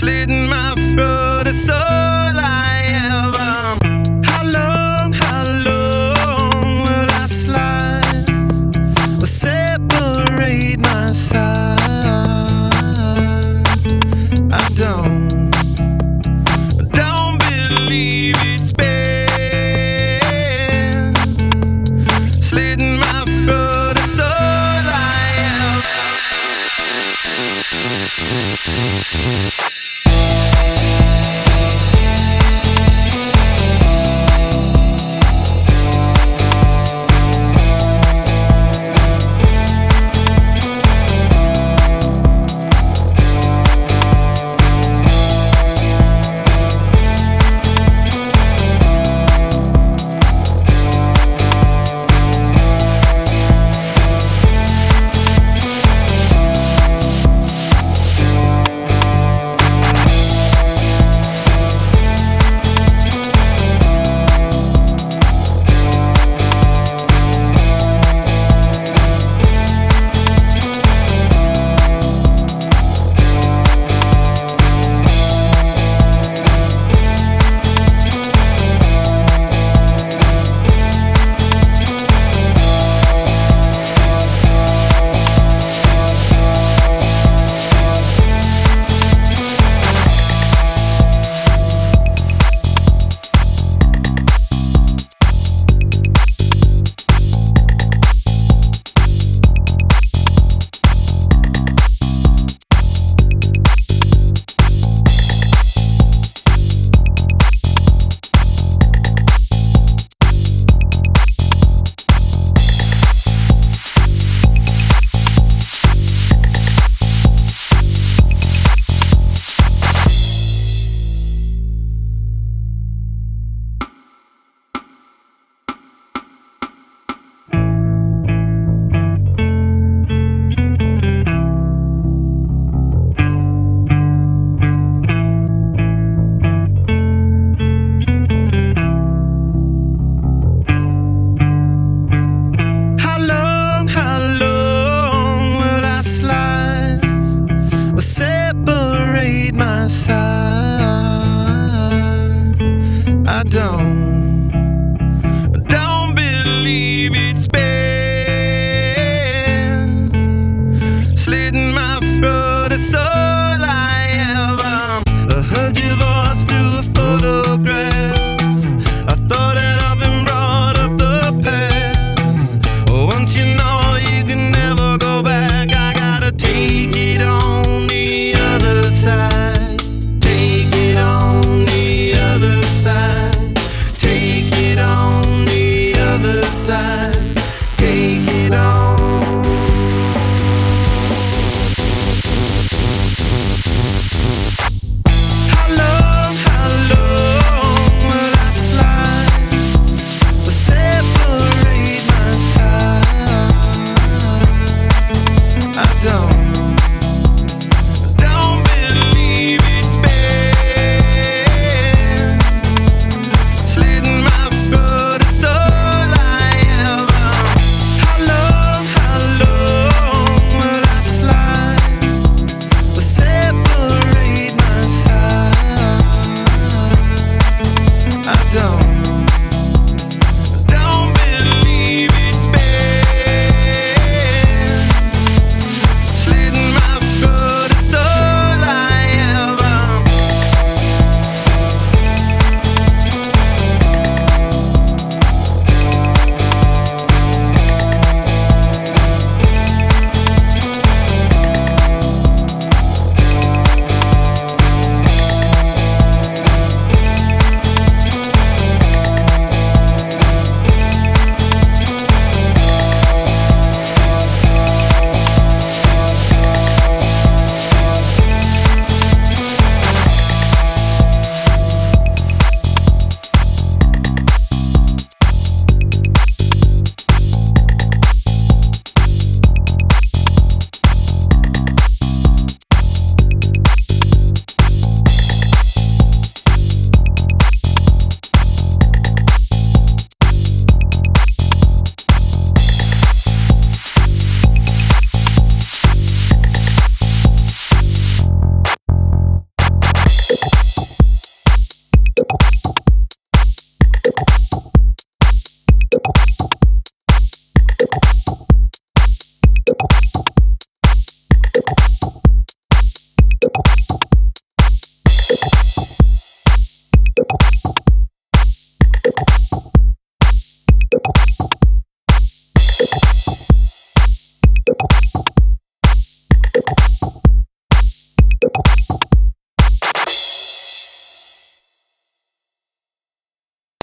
slit my throat. It's all I ever. How long, how long will I slide? Will separate my side? I don't, I don't believe it's been slit my throat. It's all I ever.